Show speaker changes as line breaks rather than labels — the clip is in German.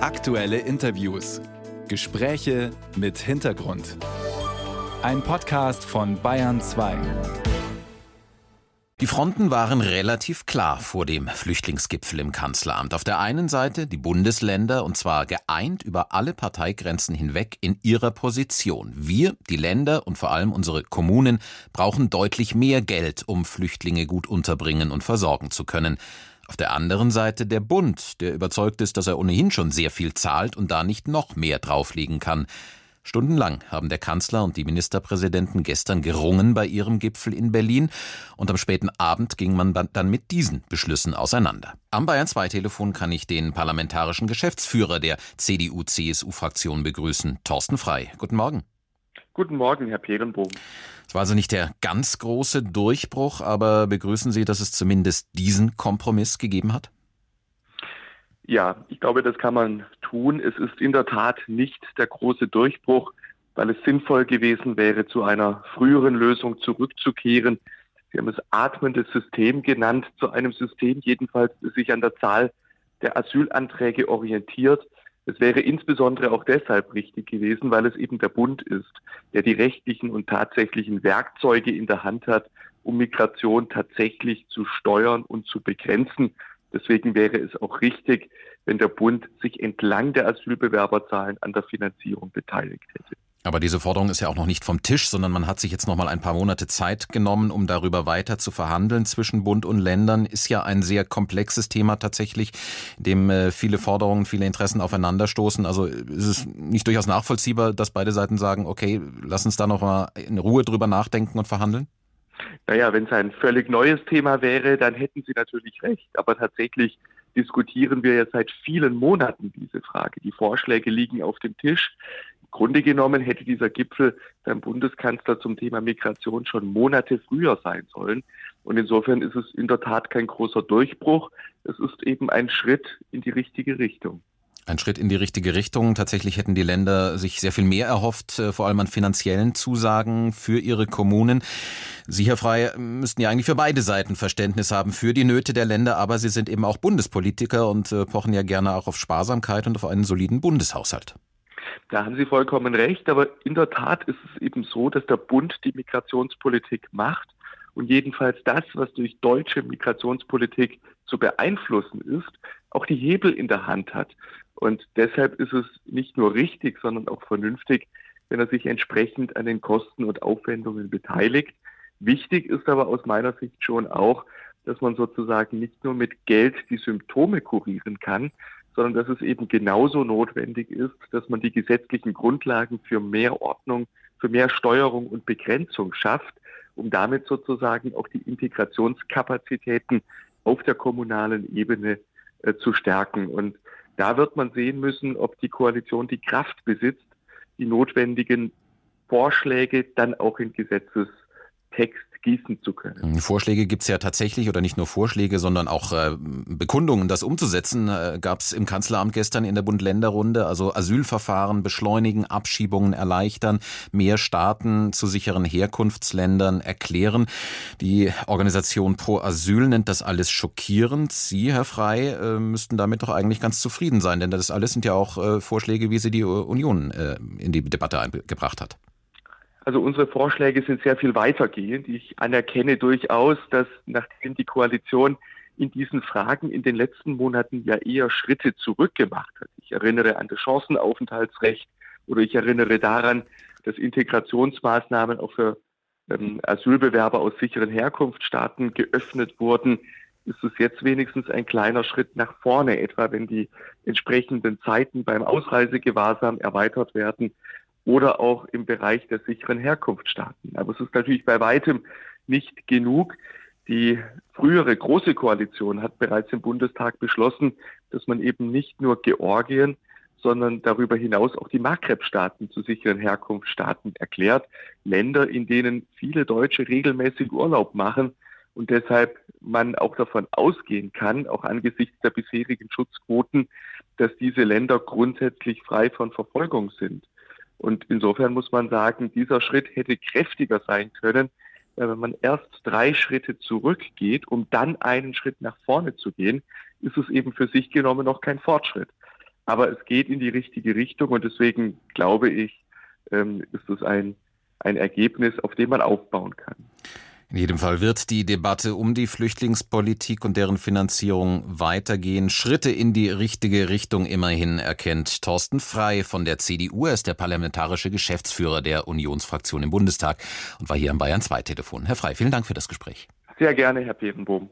Aktuelle Interviews. Gespräche mit Hintergrund. Ein Podcast von Bayern 2.
Die Fronten waren relativ klar vor dem Flüchtlingsgipfel im Kanzleramt. Auf der einen Seite die Bundesländer, und zwar geeint über alle Parteigrenzen hinweg in ihrer Position. Wir, die Länder und vor allem unsere Kommunen, brauchen deutlich mehr Geld, um Flüchtlinge gut unterbringen und versorgen zu können. Auf der anderen Seite der Bund, der überzeugt ist, dass er ohnehin schon sehr viel zahlt und da nicht noch mehr drauflegen kann. Stundenlang haben der Kanzler und die Ministerpräsidenten gestern gerungen bei ihrem Gipfel in Berlin und am späten Abend ging man dann mit diesen Beschlüssen auseinander. Am Bayern 2 Telefon kann ich den parlamentarischen Geschäftsführer der CDU-CSU-Fraktion begrüßen, Thorsten Frei. Guten Morgen.
Guten Morgen, Herr Perenbogen.
Es war also nicht der ganz große Durchbruch, aber begrüßen Sie, dass es zumindest diesen Kompromiss gegeben hat?
Ja, ich glaube, das kann man tun. Es ist in der Tat nicht der große Durchbruch, weil es sinnvoll gewesen wäre, zu einer früheren Lösung zurückzukehren. Sie haben es atmendes System genannt, zu einem System jedenfalls, das sich an der Zahl der Asylanträge orientiert. Es wäre insbesondere auch deshalb richtig gewesen, weil es eben der Bund ist, der die rechtlichen und tatsächlichen Werkzeuge in der Hand hat, um Migration tatsächlich zu steuern und zu begrenzen. Deswegen wäre es auch richtig, wenn der Bund sich entlang der Asylbewerberzahlen an der Finanzierung beteiligt hätte.
Aber diese Forderung ist ja auch noch nicht vom Tisch, sondern man hat sich jetzt noch mal ein paar Monate Zeit genommen, um darüber weiter zu verhandeln zwischen Bund und Ländern. Ist ja ein sehr komplexes Thema tatsächlich, in dem äh, viele Forderungen, viele Interessen aufeinanderstoßen. Also ist es nicht durchaus nachvollziehbar, dass beide Seiten sagen, okay, lass uns da noch mal in Ruhe drüber nachdenken und verhandeln?
Naja, wenn es ein völlig neues Thema wäre, dann hätten Sie natürlich recht. Aber tatsächlich diskutieren wir jetzt seit vielen Monaten diese Frage. Die Vorschläge liegen auf dem Tisch. Grunde genommen hätte dieser Gipfel beim Bundeskanzler zum Thema Migration schon Monate früher sein sollen. Und insofern ist es in der Tat kein großer Durchbruch. Es ist eben ein Schritt in die richtige Richtung.
Ein Schritt in die richtige Richtung. Tatsächlich hätten die Länder sich sehr viel mehr erhofft, äh, vor allem an finanziellen Zusagen für ihre Kommunen. Sie, Herr Frey, müssten ja eigentlich für beide Seiten Verständnis haben für die Nöte der Länder, aber Sie sind eben auch Bundespolitiker und äh, pochen ja gerne auch auf Sparsamkeit und auf einen soliden Bundeshaushalt.
Da haben Sie vollkommen recht, aber in der Tat ist es eben so, dass der Bund die Migrationspolitik macht und jedenfalls das, was durch deutsche Migrationspolitik zu beeinflussen ist, auch die Hebel in der Hand hat. Und deshalb ist es nicht nur richtig, sondern auch vernünftig, wenn er sich entsprechend an den Kosten und Aufwendungen beteiligt. Wichtig ist aber aus meiner Sicht schon auch, dass man sozusagen nicht nur mit Geld die Symptome kurieren kann, sondern dass es eben genauso notwendig ist, dass man die gesetzlichen Grundlagen für mehr Ordnung, für mehr Steuerung und Begrenzung schafft, um damit sozusagen auch die Integrationskapazitäten auf der kommunalen Ebene äh, zu stärken. Und da wird man sehen müssen, ob die Koalition die Kraft besitzt, die notwendigen Vorschläge dann auch in Gesetzestext gießen zu können.
Vorschläge gibt es ja tatsächlich oder nicht nur Vorschläge, sondern auch äh, Bekundungen, das umzusetzen, äh, gab es im Kanzleramt gestern in der Bund-Länder-Runde. Also Asylverfahren beschleunigen, Abschiebungen erleichtern, mehr Staaten zu sicheren Herkunftsländern erklären. Die Organisation Pro Asyl nennt das alles schockierend. Sie, Herr Frei, äh, müssten damit doch eigentlich ganz zufrieden sein, denn das alles sind ja auch äh, Vorschläge, wie sie die Union äh, in die Debatte eingebracht hat.
Also unsere Vorschläge sind sehr viel weitergehend. Ich anerkenne durchaus, dass nachdem die Koalition in diesen Fragen in den letzten Monaten ja eher Schritte zurückgemacht hat. Ich erinnere an das Chancenaufenthaltsrecht oder ich erinnere daran, dass Integrationsmaßnahmen auch für ähm, Asylbewerber aus sicheren Herkunftsstaaten geöffnet wurden, ist es jetzt wenigstens ein kleiner Schritt nach vorne, etwa wenn die entsprechenden Zeiten beim Ausreisegewahrsam erweitert werden oder auch im Bereich der sicheren Herkunftsstaaten. Aber es ist natürlich bei weitem nicht genug. Die frühere große Koalition hat bereits im Bundestag beschlossen, dass man eben nicht nur Georgien, sondern darüber hinaus auch die Maghreb-Staaten zu sicheren Herkunftsstaaten erklärt. Länder, in denen viele Deutsche regelmäßig Urlaub machen und deshalb man auch davon ausgehen kann, auch angesichts der bisherigen Schutzquoten, dass diese Länder grundsätzlich frei von Verfolgung sind. Und insofern muss man sagen, dieser Schritt hätte kräftiger sein können, wenn man erst drei Schritte zurückgeht, um dann einen Schritt nach vorne zu gehen, ist es eben für sich genommen noch kein Fortschritt. Aber es geht in die richtige Richtung und deswegen glaube ich, ähm, ist es ein, ein Ergebnis, auf dem man aufbauen kann.
In jedem Fall wird die Debatte um die Flüchtlingspolitik und deren Finanzierung weitergehen. Schritte in die richtige Richtung immerhin erkennt Thorsten Frei von der CDU. Er ist der parlamentarische Geschäftsführer der Unionsfraktion im Bundestag und war hier am Bayern 2 Telefon. Herr Frei, vielen Dank für das Gespräch.
Sehr gerne, Herr Petenbohm.